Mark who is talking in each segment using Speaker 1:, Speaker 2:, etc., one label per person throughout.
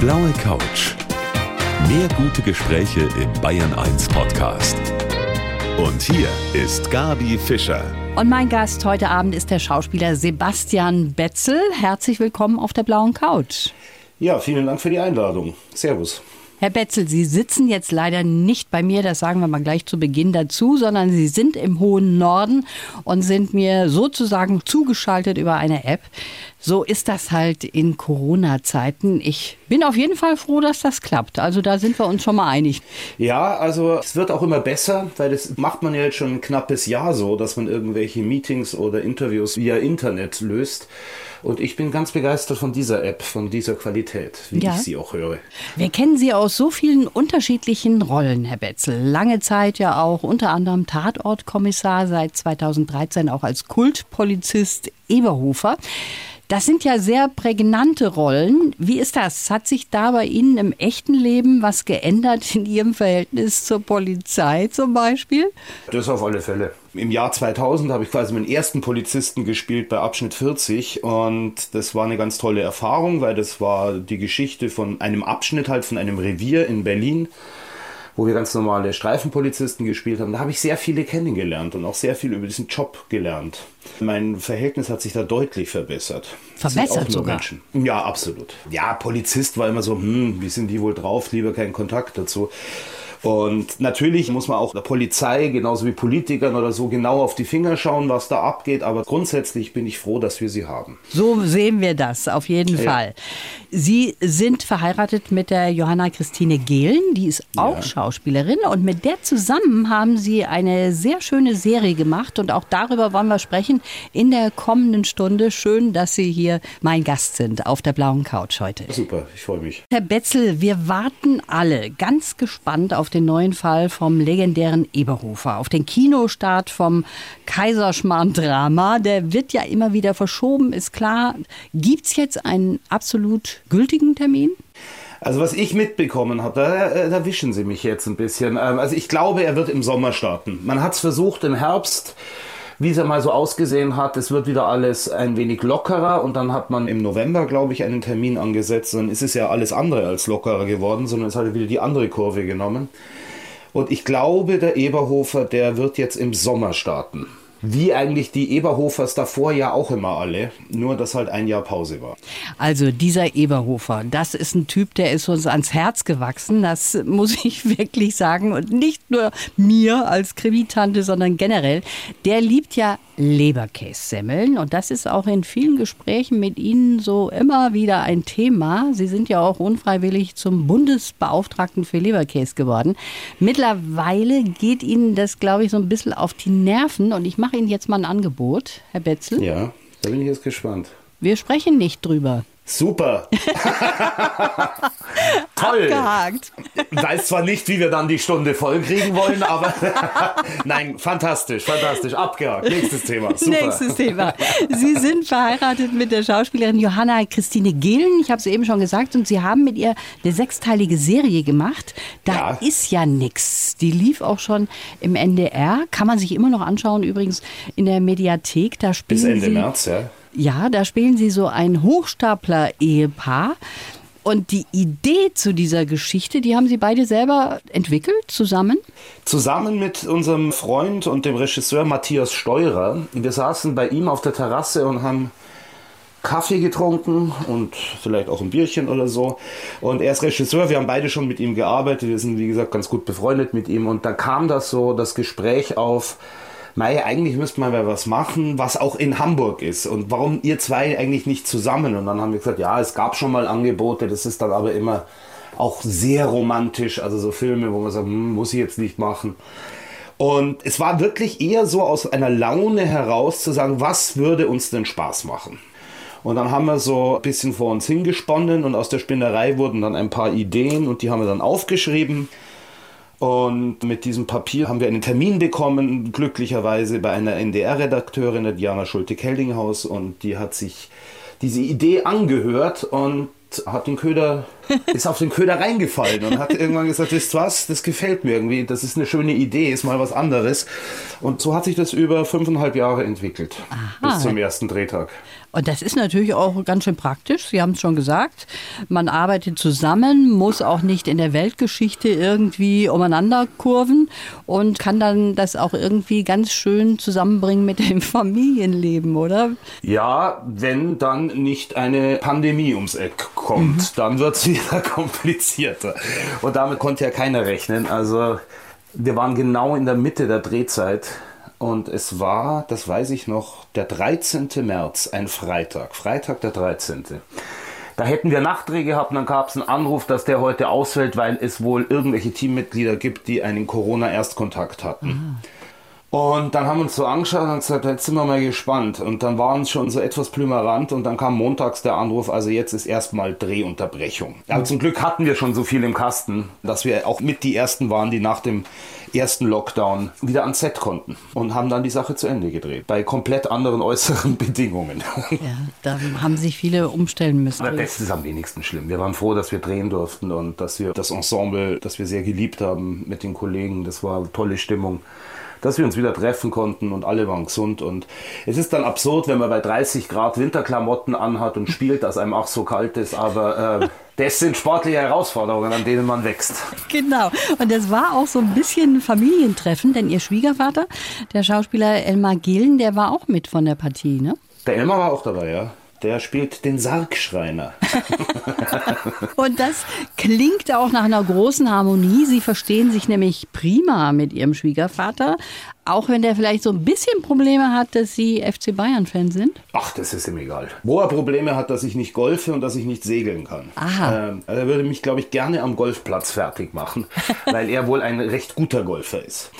Speaker 1: blaue Couch. Mehr gute Gespräche im Bayern 1 Podcast. Und hier ist Gabi Fischer.
Speaker 2: Und mein Gast heute Abend ist der Schauspieler Sebastian Betzel. Herzlich willkommen auf der blauen Couch.
Speaker 3: Ja, vielen Dank für die Einladung. Servus.
Speaker 2: Herr Betzel, Sie sitzen jetzt leider nicht bei mir, das sagen wir mal gleich zu Beginn dazu, sondern Sie sind im hohen Norden und sind mir sozusagen zugeschaltet über eine App. So ist das halt in Corona-Zeiten. Ich bin auf jeden Fall froh, dass das klappt. Also da sind wir uns schon mal einig.
Speaker 3: Ja, also es wird auch immer besser, weil das macht man ja jetzt schon ein knappes Jahr so, dass man irgendwelche Meetings oder Interviews via Internet löst. Und ich bin ganz begeistert von dieser App, von dieser Qualität, wie ja. ich sie auch höre.
Speaker 2: Wir kennen Sie aus so vielen unterschiedlichen Rollen, Herr Betzel. Lange Zeit ja auch unter anderem Tatortkommissar, seit 2013 auch als Kultpolizist Eberhofer. Das sind ja sehr prägnante Rollen. Wie ist das? Hat sich da bei Ihnen im echten Leben was geändert in Ihrem Verhältnis zur Polizei zum Beispiel?
Speaker 3: Das auf alle Fälle. Im Jahr 2000 habe ich quasi meinen ersten Polizisten gespielt bei Abschnitt 40 und das war eine ganz tolle Erfahrung, weil das war die Geschichte von einem Abschnitt halt von einem Revier in Berlin wo wir ganz normale Streifenpolizisten gespielt haben, da habe ich sehr viele kennengelernt und auch sehr viel über diesen Job gelernt. Mein Verhältnis hat sich da deutlich verbessert.
Speaker 2: Verbessert sogar?
Speaker 3: Menschen. Ja, absolut. Ja, Polizist war immer so, hm, wie sind die wohl drauf, lieber keinen Kontakt dazu. Und natürlich muss man auch der Polizei, genauso wie Politikern oder so, genau auf die Finger schauen, was da abgeht. Aber grundsätzlich bin ich froh, dass wir sie haben.
Speaker 2: So sehen wir das auf jeden ja. Fall. Sie sind verheiratet mit der Johanna Christine Gehlen, die ist auch ja. Schauspielerin. Und mit der zusammen haben Sie eine sehr schöne Serie gemacht. Und auch darüber wollen wir sprechen in der kommenden Stunde. Schön, dass Sie hier mein Gast sind auf der blauen Couch heute.
Speaker 3: Super, ich freue mich.
Speaker 2: Herr Betzel, wir warten alle ganz gespannt auf auf den neuen Fall vom legendären Eberhofer, auf den Kinostart vom Kaiserschmarrn-Drama. Der wird ja immer wieder verschoben, ist klar. Gibt es jetzt einen absolut gültigen Termin?
Speaker 3: Also was ich mitbekommen habe, da, äh, da wischen Sie mich jetzt ein bisschen. Ähm, also ich glaube, er wird im Sommer starten. Man hat es versucht im Herbst wie es ja mal so ausgesehen hat, es wird wieder alles ein wenig lockerer und dann hat man im November, glaube ich, einen Termin angesetzt. Dann ist es ja alles andere als lockerer geworden, sondern es hat wieder die andere Kurve genommen. Und ich glaube, der Eberhofer, der wird jetzt im Sommer starten. Wie eigentlich die Eberhofers davor ja auch immer alle, nur dass halt ein Jahr Pause war.
Speaker 2: Also dieser Eberhofer, das ist ein Typ, der ist uns ans Herz gewachsen, das muss ich wirklich sagen und nicht nur mir als Krimitante, sondern generell. Der liebt ja Leberkässemmeln und das ist auch in vielen Gesprächen mit Ihnen so immer wieder ein Thema. Sie sind ja auch unfreiwillig zum Bundesbeauftragten für Leberkäse geworden. Mittlerweile geht Ihnen das, glaube ich, so ein bisschen auf die Nerven und ich mache mache Ihnen jetzt mal ein Angebot, Herr Betzel.
Speaker 3: Ja, da bin ich jetzt gespannt.
Speaker 2: Wir sprechen nicht drüber.
Speaker 3: Super.
Speaker 2: Toll. Abgehakt.
Speaker 3: Weiß zwar nicht, wie wir dann die Stunde voll kriegen wollen, aber nein, fantastisch, fantastisch. Abgehakt. Nächstes Thema.
Speaker 2: Super. Nächstes Thema. Sie sind verheiratet mit der Schauspielerin Johanna Christine Gehlen. Ich habe es eben schon gesagt. Und Sie haben mit ihr eine sechsteilige Serie gemacht. Da ja. ist ja nichts. Die lief auch schon im NDR. Kann man sich immer noch anschauen, übrigens in der Mediathek. Da spielen
Speaker 3: Bis Ende
Speaker 2: Sie
Speaker 3: März, ja.
Speaker 2: Ja, da spielen sie so ein Hochstapler-Ehepaar. Und die Idee zu dieser Geschichte, die haben Sie beide selber entwickelt, zusammen?
Speaker 3: Zusammen mit unserem Freund und dem Regisseur Matthias Steurer. Wir saßen bei ihm auf der Terrasse und haben Kaffee getrunken und vielleicht auch ein Bierchen oder so. Und er ist Regisseur, wir haben beide schon mit ihm gearbeitet, wir sind wie gesagt ganz gut befreundet mit ihm. Und da kam das so, das Gespräch auf, Mei, eigentlich müsste man mal was machen, was auch in Hamburg ist. Und warum ihr zwei eigentlich nicht zusammen? Und dann haben wir gesagt, ja, es gab schon mal Angebote, das ist dann aber immer auch sehr romantisch. Also so Filme, wo man sagt, hm, muss ich jetzt nicht machen. Und es war wirklich eher so aus einer Laune heraus zu sagen, was würde uns denn Spaß machen? Und dann haben wir so ein bisschen vor uns hingesponnen und aus der Spinnerei wurden dann ein paar Ideen und die haben wir dann aufgeschrieben. Und mit diesem Papier haben wir einen Termin bekommen, glücklicherweise bei einer NDR-Redakteurin, der Diana Schulte-Keldinghaus. Und die hat sich diese Idee angehört und hat den Köder, ist auf den Köder reingefallen und hat irgendwann gesagt, wisst was, das gefällt mir irgendwie, das ist eine schöne Idee, ist mal was anderes. Und so hat sich das über fünfeinhalb Jahre entwickelt, Aha. bis zum ersten Drehtag.
Speaker 2: Und das ist natürlich auch ganz schön praktisch. Sie haben es schon gesagt. Man arbeitet zusammen, muss auch nicht in der Weltgeschichte irgendwie umeinander kurven und kann dann das auch irgendwie ganz schön zusammenbringen mit dem Familienleben, oder?
Speaker 3: Ja, wenn dann nicht eine Pandemie ums Eck kommt, mhm. dann wird es wieder komplizierter. Und damit konnte ja keiner rechnen. Also wir waren genau in der Mitte der Drehzeit und es war, das weiß ich noch, der 13. März, ein Freitag. Freitag der 13. Da hätten wir Nachtdreh gehabt und dann gab es einen Anruf, dass der heute ausfällt, weil es wohl irgendwelche Teammitglieder gibt, die einen Corona-Erstkontakt hatten. Mhm. Und dann haben wir uns so angeschaut und gesagt, jetzt sind wir mal gespannt. Und dann waren es schon so etwas plümerant und dann kam montags der Anruf, also jetzt ist erstmal Drehunterbrechung. Aber zum Glück hatten wir schon so viel im Kasten, dass wir auch mit die Ersten waren, die nach dem ersten Lockdown wieder ans Set konnten und haben dann die Sache zu Ende gedreht. Bei komplett anderen äußeren Bedingungen.
Speaker 2: Ja, da haben sich viele umstellen müssen.
Speaker 3: Aber das ist am wenigsten schlimm. Wir waren froh, dass wir drehen durften und dass wir das Ensemble, das wir sehr geliebt haben mit den Kollegen, das war tolle Stimmung dass wir uns wieder treffen konnten und alle waren gesund. Und es ist dann absurd, wenn man bei 30 Grad Winterklamotten anhat und spielt, dass einem auch so kalt ist, aber äh, das sind sportliche Herausforderungen, an denen man wächst.
Speaker 2: Genau. Und das war auch so ein bisschen ein Familientreffen, denn ihr Schwiegervater, der Schauspieler Elmar Gillen, der war auch mit von der Partie, ne?
Speaker 3: Der Elmar war auch dabei, ja. Der spielt den Sargschreiner.
Speaker 2: und das klingt auch nach einer großen Harmonie. Sie verstehen sich nämlich prima mit ihrem Schwiegervater, auch wenn der vielleicht so ein bisschen Probleme hat, dass Sie FC Bayern-Fan sind?
Speaker 3: Ach, das ist ihm egal. Wo er Probleme hat, dass ich nicht golfe und dass ich nicht segeln kann. Aha. Ähm, er würde mich, glaube ich, gerne am Golfplatz fertig machen, weil er wohl ein recht guter Golfer ist.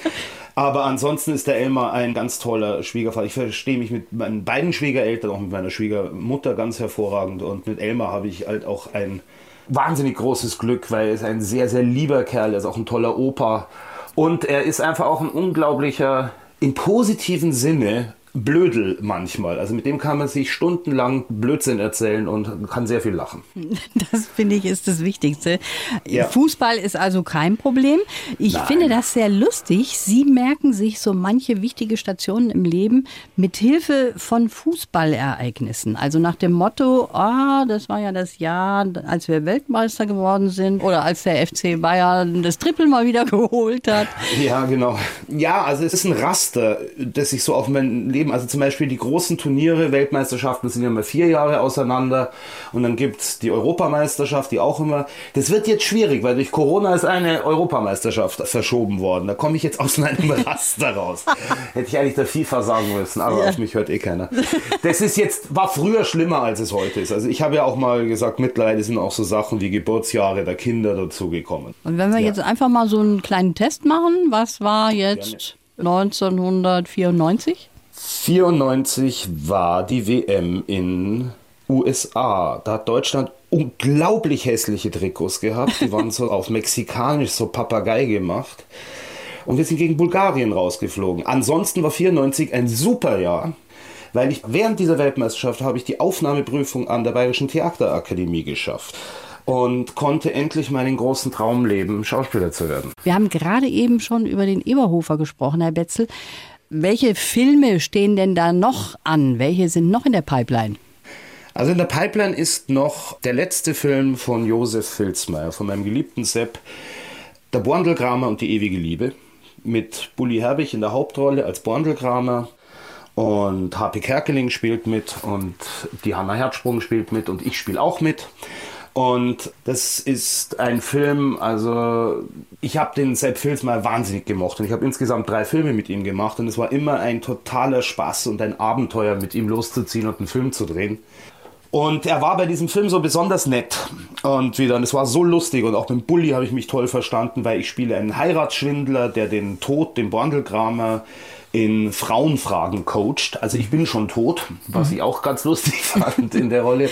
Speaker 3: Aber ansonsten ist der Elmar ein ganz toller Schwiegervater. Ich verstehe mich mit meinen beiden Schwiegereltern, auch mit meiner Schwiegermutter ganz hervorragend. Und mit Elmar habe ich halt auch ein wahnsinnig großes Glück, weil er ist ein sehr, sehr lieber Kerl. Er ist auch ein toller Opa. Und er ist einfach auch ein unglaublicher, im positiven Sinne, Blödel manchmal. Also mit dem kann man sich stundenlang Blödsinn erzählen und kann sehr viel lachen.
Speaker 2: Das finde ich ist das Wichtigste. Ja. Fußball ist also kein Problem. Ich Nein. finde das sehr lustig. Sie merken sich so manche wichtige Stationen im Leben mit Hilfe von Fußballereignissen. Also nach dem Motto, ah, oh, das war ja das Jahr, als wir Weltmeister geworden sind oder als der FC Bayern das Triple mal wieder geholt hat.
Speaker 3: Ja, genau. Ja, also es ist ein Raster, das sich so auf mein Leben geben. Also zum Beispiel die großen Turniere, Weltmeisterschaften sind ja immer vier Jahre auseinander und dann gibt es die Europameisterschaft, die auch immer. Das wird jetzt schwierig, weil durch Corona ist eine Europameisterschaft verschoben worden. Da komme ich jetzt aus einem Raster raus. Hätte ich eigentlich der FIFA sagen müssen, aber ja. auf mich hört eh keiner. Das ist jetzt, war früher schlimmer, als es heute ist. Also ich habe ja auch mal gesagt, mittlerweile sind auch so Sachen wie Geburtsjahre der Kinder dazugekommen.
Speaker 2: Und wenn wir ja. jetzt einfach mal so einen kleinen Test machen, was war jetzt 1994?
Speaker 3: 94 war die WM in USA. Da hat Deutschland unglaublich hässliche Trikots gehabt. Die waren so auf mexikanisch, so Papagei gemacht. Und wir sind gegen Bulgarien rausgeflogen. Ansonsten war 94 ein super Jahr, weil ich während dieser Weltmeisterschaft habe ich die Aufnahmeprüfung an der Bayerischen Theaterakademie geschafft und konnte endlich meinen großen Traum leben, Schauspieler zu werden.
Speaker 2: Wir haben gerade eben schon über den Eberhofer gesprochen, Herr Betzel. Welche Filme stehen denn da noch an? Welche sind noch in der Pipeline?
Speaker 3: Also in der Pipeline ist noch der letzte Film von Josef Filzmeier, von meinem geliebten Sepp, Der Borndelkramer und die ewige Liebe, mit Bully Herbig in der Hauptrolle als Borndelkramer und H.P. Kerkeling spielt mit und die Hanna Herzsprung spielt mit und ich spiele auch mit. Und das ist ein Film, also ich habe den Sepp Filz mal wahnsinnig gemocht. Und ich habe insgesamt drei Filme mit ihm gemacht. Und es war immer ein totaler Spaß und ein Abenteuer mit ihm loszuziehen und einen Film zu drehen. Und er war bei diesem Film so besonders nett und wieder, und es war so lustig und auch mit Bully habe ich mich toll verstanden, weil ich spiele einen Heiratsschwindler, der den Tod, den Borndelkramer in Frauenfragen coacht. Also ich bin schon tot, was ich auch ganz lustig fand in der Rolle.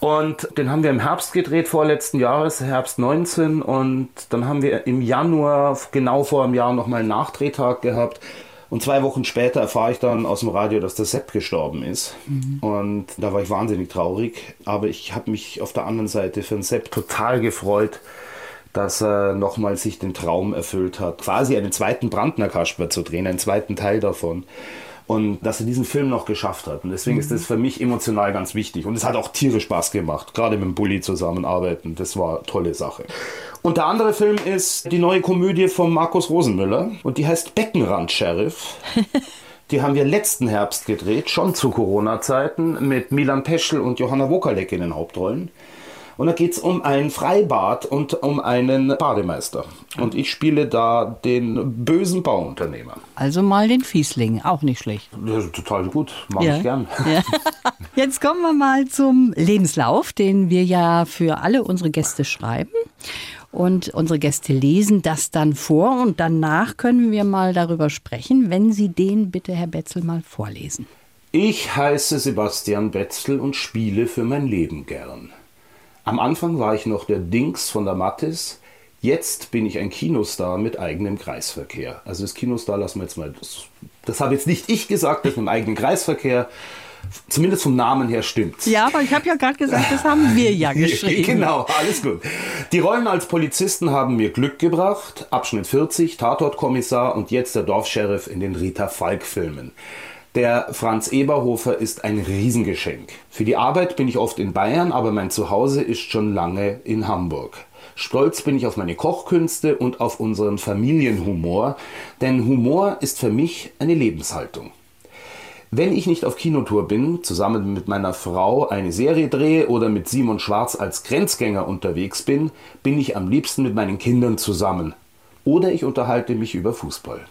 Speaker 3: Und den haben wir im Herbst gedreht, vorletzten Jahres, Herbst 19. Und dann haben wir im Januar, genau vor einem Jahr, nochmal einen Nachdrehtag gehabt. Und zwei Wochen später erfahre ich dann aus dem Radio, dass der Sepp gestorben ist. Mhm. Und da war ich wahnsinnig traurig. Aber ich habe mich auf der anderen Seite für den Sepp total gefreut, dass er nochmal sich den Traum erfüllt hat, quasi einen zweiten Brandner Kasper zu drehen, einen zweiten Teil davon. Und dass er diesen Film noch geschafft hat. Und deswegen ist das für mich emotional ganz wichtig. Und es hat auch tierisch Spaß gemacht, gerade mit dem Bulli zusammenarbeiten. Das war eine tolle Sache. Und der andere Film ist die neue Komödie von Markus Rosenmüller. Und die heißt Beckenrand-Sheriff. Die haben wir letzten Herbst gedreht, schon zu Corona-Zeiten, mit Milan Peschel und Johanna Wokalek in den Hauptrollen. Und da geht es um ein Freibad und um einen Bademeister. Und ich spiele da den bösen Bauunternehmer.
Speaker 2: Also mal den Fiesling, auch nicht schlecht.
Speaker 3: Ist total gut, mag ja. ich gern. Ja.
Speaker 2: Jetzt kommen wir mal zum Lebenslauf, den wir ja für alle unsere Gäste schreiben. Und unsere Gäste lesen das dann vor und danach können wir mal darüber sprechen, wenn Sie den bitte, Herr Betzel, mal vorlesen.
Speaker 3: Ich heiße Sebastian Betzel und spiele für mein Leben gern. Am Anfang war ich noch der Dings von der Mattis. Jetzt bin ich ein Kinostar mit eigenem Kreisverkehr. Also das Kinostar lassen wir jetzt mal. Das, das habe jetzt nicht ich gesagt, das mit dem eigenen Kreisverkehr. Zumindest vom Namen her stimmt's.
Speaker 2: Ja, aber ich habe ja gerade gesagt, das haben wir ja geschrieben.
Speaker 3: genau, alles gut. Die Rollen als Polizisten haben mir Glück gebracht. Abschnitt 40, Tatortkommissar und jetzt der Dorfsheriff in den Rita Falk-Filmen. Der Franz Eberhofer ist ein Riesengeschenk. Für die Arbeit bin ich oft in Bayern, aber mein Zuhause ist schon lange in Hamburg. Stolz bin ich auf meine Kochkünste und auf unseren Familienhumor, denn Humor ist für mich eine Lebenshaltung. Wenn ich nicht auf Kinotour bin, zusammen mit meiner Frau eine Serie drehe oder mit Simon Schwarz als Grenzgänger unterwegs bin, bin ich am liebsten mit meinen Kindern zusammen. Oder ich unterhalte mich über Fußball.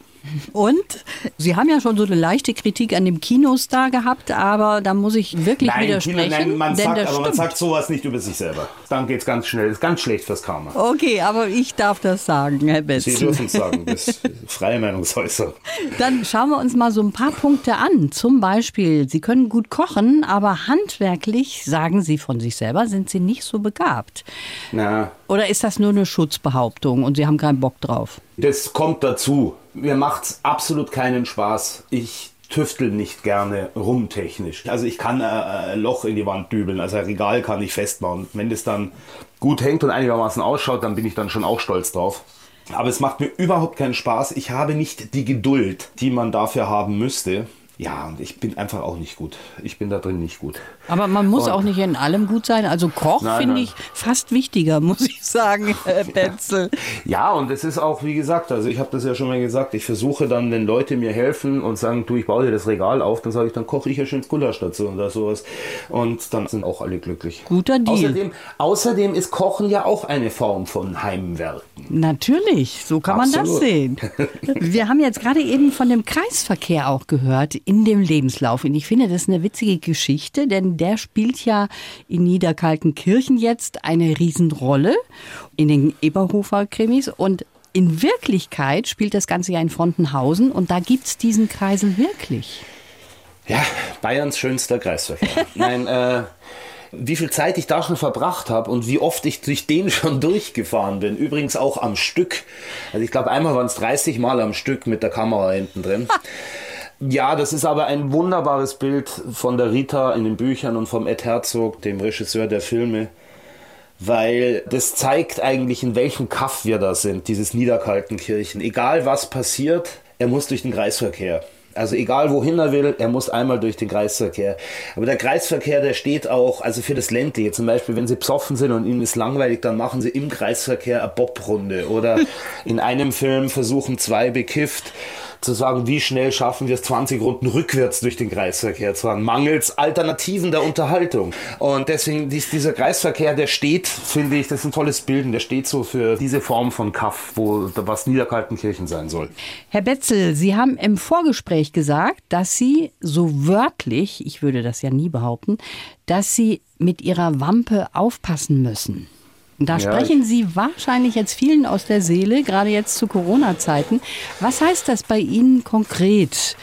Speaker 2: Und Sie haben ja schon so eine leichte Kritik an dem Kinostar gehabt, aber da muss ich wirklich
Speaker 3: nein,
Speaker 2: widersprechen.
Speaker 3: Kino, nein, man sagt, aber stimmt. man sagt sowas nicht über sich selber. Dann geht es ganz schnell. Ist ganz schlecht fürs Karma.
Speaker 2: Okay, aber ich darf das sagen, Herr Betz.
Speaker 3: Sie dürfen es sagen. Das ist freie Meinungsäußerung.
Speaker 2: Dann schauen wir uns mal so ein paar Punkte an. Zum Beispiel, Sie können gut kochen, aber handwerklich, sagen Sie von sich selber, sind Sie nicht so begabt.
Speaker 3: Na.
Speaker 2: Oder ist das nur eine Schutzbehauptung und Sie haben keinen Bock drauf?
Speaker 3: Das kommt dazu mir macht es absolut keinen Spaß. Ich tüftel nicht gerne rumtechnisch. Also ich kann äh, ein Loch in die Wand dübeln, also ein Regal kann ich festbauen. Wenn das dann gut hängt und einigermaßen ausschaut, dann bin ich dann schon auch stolz drauf. Aber es macht mir überhaupt keinen Spaß. Ich habe nicht die Geduld, die man dafür haben müsste. Ja, und ich bin einfach auch nicht gut. Ich bin da drin nicht gut.
Speaker 2: Aber man muss und auch nicht in allem gut sein. Also Koch finde ich fast wichtiger, muss ich sagen, Herr Betzel.
Speaker 3: Ja, und es ist auch, wie gesagt, also ich habe das ja schon mal gesagt, ich versuche dann, wenn Leute mir helfen und sagen, du, ich baue dir das Regal auf, dann sage ich, dann koche ich ja schön Gulasch dazu oder sowas. Und dann sind auch alle glücklich.
Speaker 2: Guter Deal.
Speaker 3: Außerdem, außerdem ist Kochen ja auch eine Form von Heimwerken.
Speaker 2: Natürlich, so kann Absolut. man das sehen. Wir haben jetzt gerade eben von dem Kreisverkehr auch gehört in dem Lebenslauf. Und ich finde, das ist eine witzige Geschichte, denn der spielt ja in Niederkaltenkirchen jetzt eine Riesenrolle in den Eberhofer-Krimis. Und in Wirklichkeit spielt das Ganze ja in Frontenhausen und da gibt es diesen Kreisel wirklich.
Speaker 3: Ja, Bayerns schönster Kreisverkehr. Nein, äh, wie viel Zeit ich da schon verbracht habe und wie oft ich durch den schon durchgefahren bin. Übrigens auch am Stück. Also ich glaube, einmal waren es 30 Mal am Stück mit der Kamera hinten drin. Ja, das ist aber ein wunderbares Bild von der Rita in den Büchern und vom Ed Herzog, dem Regisseur der Filme, weil das zeigt eigentlich, in welchem Kaff wir da sind, dieses Niederkaltenkirchen. Egal was passiert, er muss durch den Kreisverkehr. Also egal wohin er will, er muss einmal durch den Kreisverkehr. Aber der Kreisverkehr, der steht auch, also für das Ländliche, zum Beispiel, wenn sie psoffen sind und ihnen ist langweilig, dann machen sie im Kreisverkehr eine Bobrunde. Oder in einem Film versuchen zwei bekifft zu sagen, wie schnell schaffen wir es 20 Runden rückwärts durch den Kreisverkehr zu fahren, mangels Alternativen der Unterhaltung. Und deswegen ist dieser Kreisverkehr, der steht, finde ich, das ist ein tolles Bild, der steht so für diese Form von Kaff, wo was Niederkaltenkirchen sein soll.
Speaker 2: Herr Betzel, Sie haben im Vorgespräch gesagt, dass Sie so wörtlich, ich würde das ja nie behaupten, dass Sie mit Ihrer Wampe aufpassen müssen. Da ja, sprechen Sie wahrscheinlich jetzt vielen aus der Seele, gerade jetzt zu Corona-Zeiten. Was heißt das bei Ihnen konkret?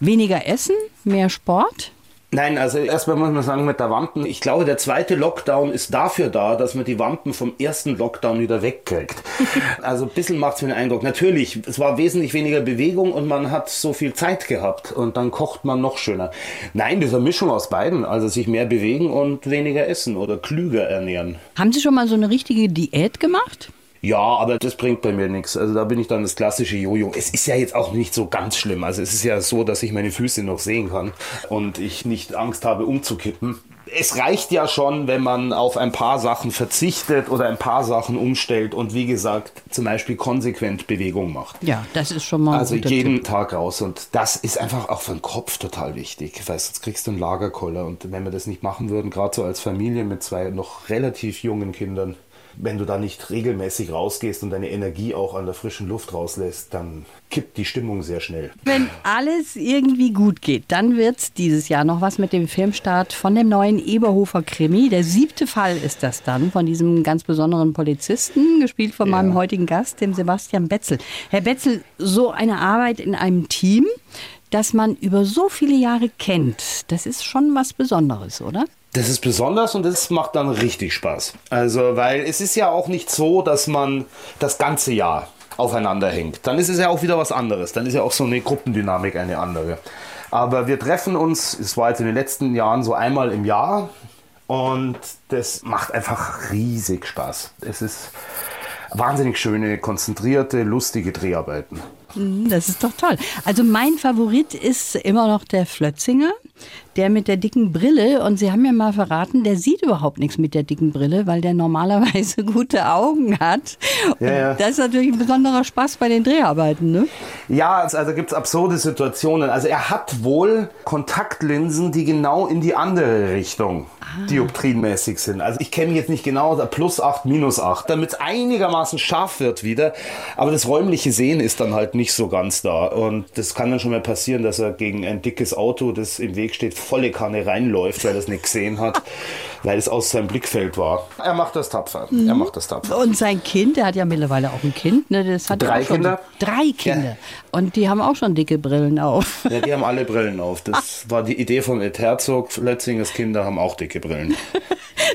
Speaker 2: Weniger Essen, mehr Sport?
Speaker 3: Nein, also erstmal muss man sagen mit der Wampen, ich glaube, der zweite Lockdown ist dafür da, dass man die Wampen vom ersten Lockdown wieder wegkriegt. Also ein bisschen macht es mir den Eindruck. Natürlich, es war wesentlich weniger Bewegung und man hat so viel Zeit gehabt und dann kocht man noch schöner. Nein, diese Mischung aus beiden, also sich mehr bewegen und weniger essen oder klüger ernähren.
Speaker 2: Haben Sie schon mal so eine richtige Diät gemacht?
Speaker 3: Ja, aber das bringt bei mir nichts. Also da bin ich dann das klassische Jojo. Es ist ja jetzt auch nicht so ganz schlimm. Also es ist ja so, dass ich meine Füße noch sehen kann und ich nicht Angst habe umzukippen es reicht ja schon, wenn man auf ein paar Sachen verzichtet oder ein paar Sachen umstellt und wie gesagt zum Beispiel konsequent Bewegung macht.
Speaker 2: Ja, das ist schon mal.
Speaker 3: Also jeden Tipp. Tag raus und das ist einfach auch für den Kopf total wichtig, weil sonst kriegst du einen Lagerkoller und wenn wir das nicht machen würden, gerade so als Familie mit zwei noch relativ jungen Kindern, wenn du da nicht regelmäßig rausgehst und deine Energie auch an der frischen Luft rauslässt, dann kippt die Stimmung sehr schnell.
Speaker 2: Wenn alles irgendwie gut geht, dann wird es dieses Jahr noch was mit dem Filmstart von dem neuen Eberhofer Krimi. Der siebte Fall ist das dann von diesem ganz besonderen Polizisten, gespielt von ja. meinem heutigen Gast, dem Sebastian Betzel. Herr Betzel, so eine Arbeit in einem Team, das man über so viele Jahre kennt, das ist schon was Besonderes, oder?
Speaker 3: Das ist besonders und das macht dann richtig Spaß. Also, weil es ist ja auch nicht so, dass man das ganze Jahr aufeinander hängt. Dann ist es ja auch wieder was anderes. Dann ist ja auch so eine Gruppendynamik eine andere. Aber wir treffen uns, es war jetzt in den letzten Jahren so einmal im Jahr und das macht einfach riesig Spaß. Es ist wahnsinnig schöne, konzentrierte, lustige Dreharbeiten.
Speaker 2: Mhm, das ist doch toll. Also mein Favorit ist immer noch der Flötzinger der mit der dicken Brille. Und Sie haben mir mal verraten, der sieht überhaupt nichts mit der dicken Brille, weil der normalerweise gute Augen hat. Ja, ja. Das ist natürlich ein besonderer Spaß bei den Dreharbeiten, ne?
Speaker 3: Ja, also, also gibt es absurde Situationen. Also er hat wohl Kontaktlinsen, die genau in die andere Richtung ah. dioptrienmäßig sind. Also ich kenne jetzt nicht genau, plus 8, minus 8, damit es einigermaßen scharf wird wieder. Aber das räumliche Sehen ist dann halt nicht so ganz da. Und das kann dann schon mal passieren, dass er gegen ein dickes Auto, das im Weg steht, volle Kanne reinläuft, weil er es nicht gesehen hat, weil es aus seinem Blickfeld war. Er macht das tapfer. Mhm. Er macht das tapfer.
Speaker 2: Und sein Kind, der hat ja mittlerweile auch ein Kind. Ne? Das hat
Speaker 3: drei Kinder.
Speaker 2: Drei Kinder. Ja. Und die haben auch schon dicke Brillen auf.
Speaker 3: Ja, die haben alle Brillen auf. Das war die Idee von Ed Herzog. Lötzingers Kinder haben auch dicke Brillen.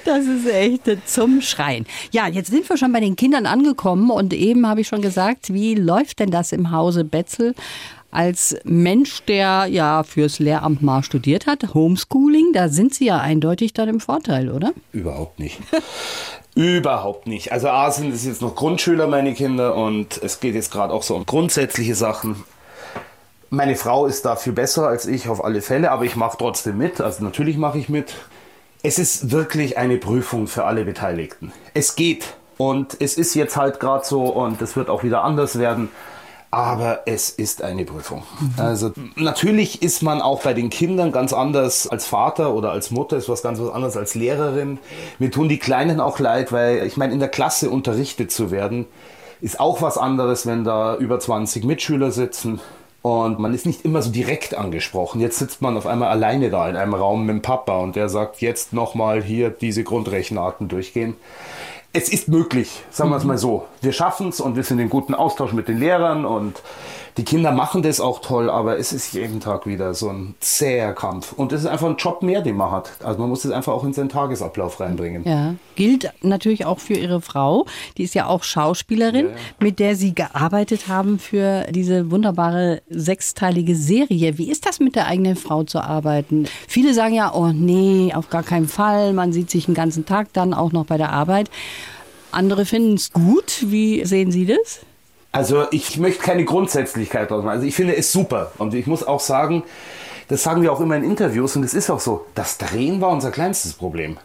Speaker 2: Das ist echt zum Schreien. Ja, jetzt sind wir schon bei den Kindern angekommen und eben habe ich schon gesagt, wie läuft denn das im Hause Betzel? Als Mensch, der ja fürs Lehramt mal studiert hat, Homeschooling, da sind Sie ja eindeutig dann im Vorteil, oder?
Speaker 3: Überhaupt nicht. Überhaupt nicht. Also A sind es jetzt noch Grundschüler, meine Kinder, und es geht jetzt gerade auch so um grundsätzliche Sachen. Meine Frau ist da viel besser als ich auf alle Fälle, aber ich mache trotzdem mit. Also natürlich mache ich mit. Es ist wirklich eine Prüfung für alle Beteiligten. Es geht. Und es ist jetzt halt gerade so und es wird auch wieder anders werden aber es ist eine Prüfung. Also natürlich ist man auch bei den Kindern ganz anders als Vater oder als Mutter, ist was ganz was anderes als Lehrerin. Mir tun die Kleinen auch leid, weil ich meine, in der Klasse unterrichtet zu werden, ist auch was anderes, wenn da über 20 Mitschüler sitzen. Und man ist nicht immer so direkt angesprochen. Jetzt sitzt man auf einmal alleine da in einem Raum mit dem Papa und der sagt, jetzt nochmal hier diese Grundrechenarten durchgehen es ist möglich, sagen wir es mal so. Wir schaffen es und wir sind in guten Austausch mit den Lehrern und die Kinder machen das auch toll, aber es ist jeden Tag wieder so ein zäher Kampf. Und es ist einfach ein Job mehr, den man hat. Also man muss es einfach auch in seinen Tagesablauf reinbringen.
Speaker 2: Ja, gilt natürlich auch für Ihre Frau. Die ist ja auch Schauspielerin, ja, ja. mit der Sie gearbeitet haben für diese wunderbare sechsteilige Serie. Wie ist das mit der eigenen Frau zu arbeiten? Viele sagen ja, oh nee, auf gar keinen Fall. Man sieht sich den ganzen Tag dann auch noch bei der Arbeit. Andere finden es gut. Wie sehen Sie das?
Speaker 3: Also ich möchte keine Grundsätzlichkeit draus machen. Also ich finde es super. Und ich muss auch sagen, das sagen wir auch immer in Interviews und es ist auch so, das Drehen war unser kleinstes Problem.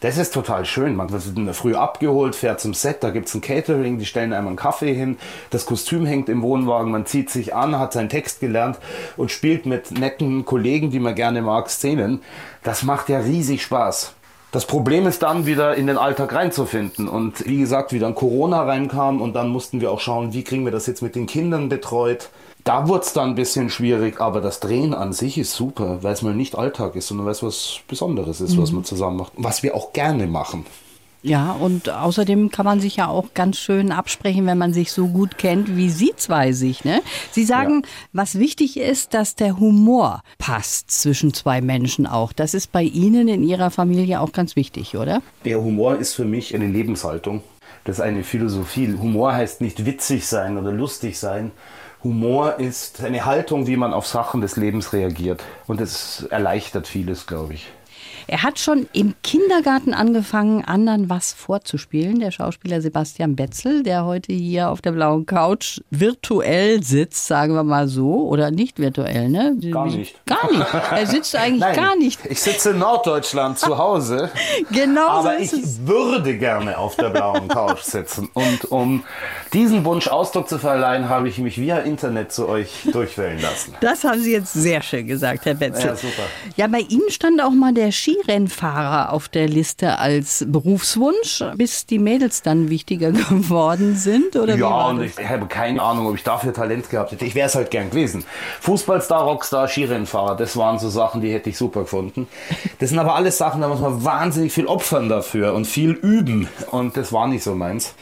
Speaker 3: Das ist total schön. Man wird in der Früh abgeholt, fährt zum Set, da gibt es ein Catering, die stellen einem einen Kaffee hin, das Kostüm hängt im Wohnwagen, man zieht sich an, hat seinen Text gelernt und spielt mit netten Kollegen, die man gerne mag, Szenen. Das macht ja riesig Spaß. Das Problem ist dann wieder in den Alltag reinzufinden. Und wie gesagt, wie dann Corona reinkam und dann mussten wir auch schauen, wie kriegen wir das jetzt mit den Kindern betreut. Da wurde es dann ein bisschen schwierig, aber das Drehen an sich ist super, weil es mal nicht Alltag ist, sondern weil es was Besonderes ist, mhm. was man zusammen macht. Was wir auch gerne machen.
Speaker 2: Ja, und außerdem kann man sich ja auch ganz schön absprechen, wenn man sich so gut kennt, wie Sie zwei sich. Ne? Sie sagen, ja. was wichtig ist, dass der Humor passt zwischen zwei Menschen auch. Das ist bei Ihnen in Ihrer Familie auch ganz wichtig, oder?
Speaker 3: Der Humor ist für mich eine Lebenshaltung. Das ist eine Philosophie. Humor heißt nicht witzig sein oder lustig sein. Humor ist eine Haltung, wie man auf Sachen des Lebens reagiert. Und es erleichtert vieles, glaube ich.
Speaker 2: Er hat schon im Kindergarten angefangen, anderen was vorzuspielen. Der Schauspieler Sebastian Betzel, der heute hier auf der blauen Couch virtuell sitzt, sagen wir mal so, oder nicht virtuell, ne?
Speaker 3: Gar nicht.
Speaker 2: Gar nicht. Er sitzt eigentlich
Speaker 3: Nein,
Speaker 2: gar nicht.
Speaker 3: Ich sitze in Norddeutschland zu Hause.
Speaker 2: Genau
Speaker 3: Aber
Speaker 2: so
Speaker 3: ich
Speaker 2: ist es.
Speaker 3: würde gerne auf der blauen Couch sitzen. Und um diesen Wunsch Ausdruck zu verleihen, habe ich mich via Internet zu euch durchwählen lassen.
Speaker 2: Das haben Sie jetzt sehr schön gesagt, Herr Betzel.
Speaker 3: Ja, super.
Speaker 2: Ja, bei Ihnen stand auch mal der Skirennfahrer auf der Liste als Berufswunsch, bis die Mädels dann wichtiger geworden sind, oder
Speaker 3: Ja, und ich habe keine Ahnung, ob ich dafür Talent gehabt hätte. Ich wäre es halt gern gewesen. Fußballstar, Rockstar, Skirennfahrer, das waren so Sachen, die hätte ich super gefunden. Das sind aber alles Sachen, da muss man wahnsinnig viel opfern dafür und viel üben. Und das war nicht so meins.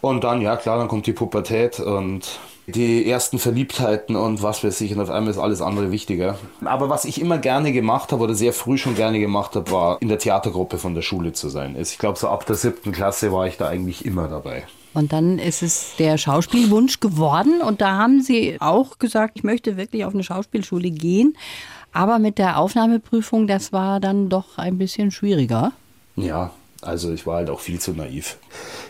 Speaker 3: Und dann, ja klar, dann kommt die Pubertät und die ersten Verliebtheiten und was weiß ich. Und auf einmal ist alles andere wichtiger. Aber was ich immer gerne gemacht habe oder sehr früh schon gerne gemacht habe, war in der Theatergruppe von der Schule zu sein. Ich glaube, so ab der siebten Klasse war ich da eigentlich immer dabei.
Speaker 2: Und dann ist es der Schauspielwunsch geworden und da haben Sie auch gesagt, ich möchte wirklich auf eine Schauspielschule gehen. Aber mit der Aufnahmeprüfung, das war dann doch ein bisschen schwieriger.
Speaker 3: Ja, also ich war halt auch viel zu naiv.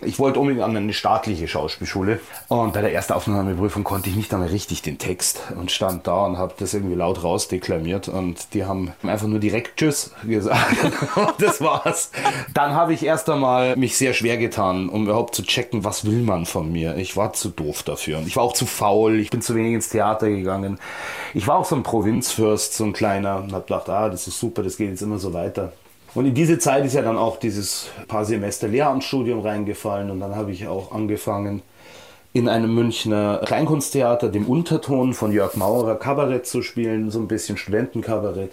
Speaker 3: Ich wollte unbedingt an eine staatliche Schauspielschule und bei der ersten Aufnahmeprüfung konnte ich nicht einmal richtig den Text und stand da und habe das irgendwie laut rausdeklamiert und die haben einfach nur direkt Tschüss gesagt das war's. Dann habe ich erst einmal mich sehr schwer getan, um überhaupt zu checken, was will man von mir. Ich war zu doof dafür und ich war auch zu faul, ich bin zu wenig ins Theater gegangen. Ich war auch so ein Provinzfürst, so ein kleiner und habe gedacht, ah, das ist super, das geht jetzt immer so weiter. Und in diese Zeit ist ja dann auch dieses paar Semester Lehramtsstudium reingefallen und dann habe ich auch angefangen, in einem Münchner Kleinkunsttheater, dem Unterton von Jörg Maurer, Kabarett zu spielen, so ein bisschen Studentenkabarett.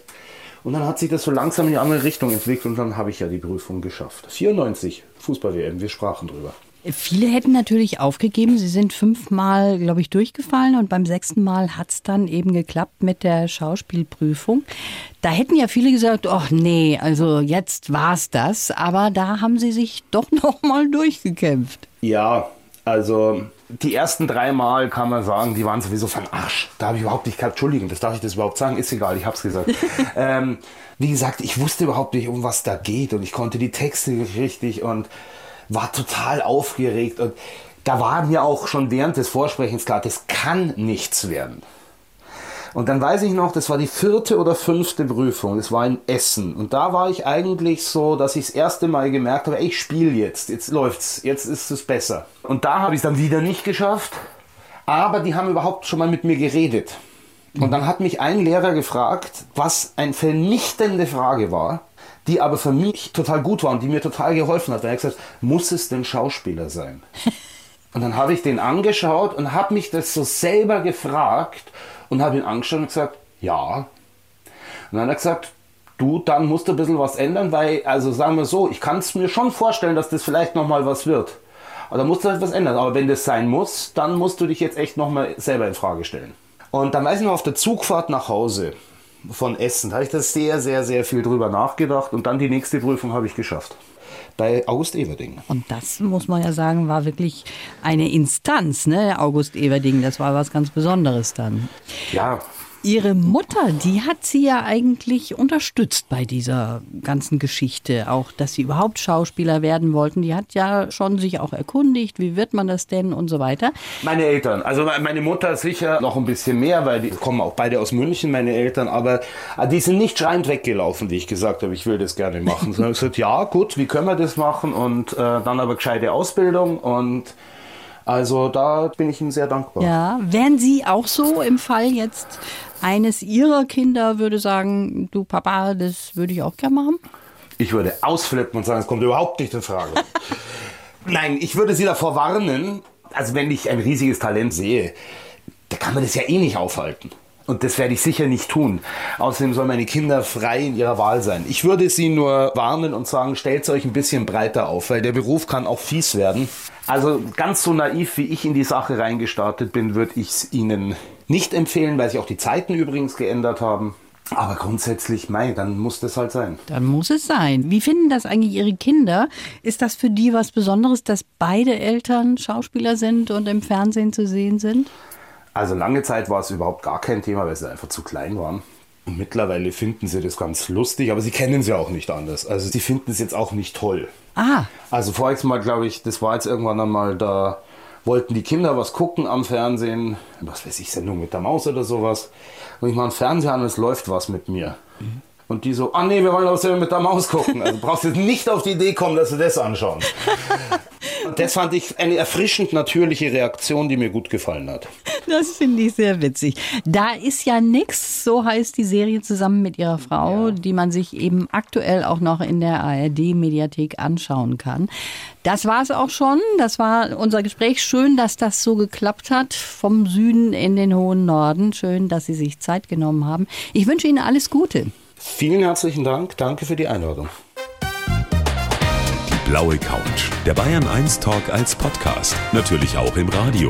Speaker 3: Und dann hat sich das so langsam in die andere Richtung entwickelt und dann habe ich ja die Prüfung geschafft. 94, Fußball-WM, wir sprachen drüber.
Speaker 2: Viele hätten natürlich aufgegeben. Sie sind fünfmal, glaube ich, durchgefallen und beim sechsten Mal hat es dann eben geklappt mit der Schauspielprüfung. Da hätten ja viele gesagt, ach nee, also jetzt war's das. Aber da haben Sie sich doch noch mal durchgekämpft.
Speaker 3: Ja, also die ersten drei Mal kann man sagen, die waren sowieso von Arsch. Da habe ich überhaupt nicht gehabt. Entschuldigung, das darf ich das überhaupt sagen? Ist egal, ich habe es gesagt. ähm, wie gesagt, ich wusste überhaupt nicht, um was da geht und ich konnte die Texte nicht richtig und war total aufgeregt und da war mir auch schon während des Vorsprechens klar, das kann nichts werden. Und dann weiß ich noch, das war die vierte oder fünfte Prüfung, das war in Essen. Und da war ich eigentlich so, dass ich das erste Mal gemerkt habe, ey, ich spiele jetzt, jetzt läuft's, jetzt ist es besser. Und da habe ich es dann wieder nicht geschafft, aber die haben überhaupt schon mal mit mir geredet. Und dann hat mich ein Lehrer gefragt, was eine vernichtende Frage war, die aber für mich total gut war und die mir total geholfen hat. Er hat gesagt, muss es denn Schauspieler sein? Und dann habe ich den angeschaut und habe mich das so selber gefragt und habe ihn angeschaut und gesagt, ja. Und dann hat er gesagt, du, dann musst du ein bisschen was ändern, weil, also sagen wir so, ich kann es mir schon vorstellen, dass das vielleicht nochmal was wird. Aber da musst du halt was ändern. Aber wenn das sein muss, dann musst du dich jetzt echt nochmal selber in Frage stellen. Und dann weiß ich noch, auf der Zugfahrt nach Hause von Essen, da habe ich da sehr, sehr, sehr viel drüber nachgedacht und dann die nächste Prüfung habe ich geschafft. Bei August Everding.
Speaker 2: Und das muss man ja sagen, war wirklich eine Instanz, ne? August Everding, das war was ganz Besonderes dann.
Speaker 3: Ja,
Speaker 2: Ihre Mutter, die hat Sie ja eigentlich unterstützt bei dieser ganzen Geschichte, auch dass Sie überhaupt Schauspieler werden wollten. Die hat ja schon sich auch erkundigt, wie wird man das denn und so weiter.
Speaker 3: Meine Eltern, also meine Mutter sicher noch ein bisschen mehr, weil die kommen auch beide aus München, meine Eltern, aber äh, die sind nicht schreiend weggelaufen, wie ich gesagt habe, ich will das gerne machen. Sondern gesagt, ja gut, wie können wir das machen und äh, dann aber gescheite Ausbildung und also da bin ich Ihnen sehr dankbar.
Speaker 2: Ja, wären Sie auch so im Fall jetzt eines Ihrer Kinder würde sagen, du Papa, das würde ich auch gerne machen?
Speaker 3: Ich würde ausflippen und sagen, es kommt überhaupt nicht in Frage. Nein, ich würde Sie davor warnen, also wenn ich ein riesiges Talent sehe, da kann man das ja eh nicht aufhalten. Und das werde ich sicher nicht tun. Außerdem sollen meine Kinder frei in ihrer Wahl sein. Ich würde sie nur warnen und sagen, stellt euch ein bisschen breiter auf, weil der Beruf kann auch fies werden. Also ganz so naiv, wie ich in die Sache reingestartet bin, würde ich es Ihnen nicht empfehlen, weil sich auch die Zeiten übrigens geändert haben. Aber grundsätzlich, mei, dann muss das halt sein.
Speaker 2: Dann muss es sein. Wie finden das eigentlich Ihre Kinder? Ist das für die was Besonderes, dass beide Eltern Schauspieler sind und im Fernsehen zu sehen sind?
Speaker 3: Also lange Zeit war es überhaupt gar kein Thema, weil sie einfach zu klein waren. Und mittlerweile finden sie das ganz lustig, aber sie kennen sie auch nicht anders. Also sie finden es jetzt auch nicht toll.
Speaker 2: Ah,
Speaker 3: Also voriges Mal, glaube ich, das war jetzt irgendwann einmal, da wollten die Kinder was gucken am Fernsehen, was weiß ich, Sendung mit der Maus oder sowas. Und ich mache einen Fernseher an und es läuft was mit mir. Und die so, ah nee, wir wollen auch selber mit der Maus gucken. Also brauchst du jetzt nicht auf die Idee kommen, dass sie das anschauen. Und das fand ich eine erfrischend natürliche Reaktion, die mir gut gefallen hat.
Speaker 2: Das finde ich sehr witzig. Da ist ja nix, so heißt die Serie zusammen mit ihrer Frau, die man sich eben aktuell auch noch in der ARD-Mediathek anschauen kann. Das war es auch schon. Das war unser Gespräch. Schön, dass das so geklappt hat. Vom Süden in den hohen Norden. Schön, dass Sie sich Zeit genommen haben. Ich wünsche Ihnen alles Gute.
Speaker 3: Vielen herzlichen Dank. Danke für die Einladung.
Speaker 1: Blaue Couch. Der Bayern 1 Talk als Podcast. Natürlich auch im Radio.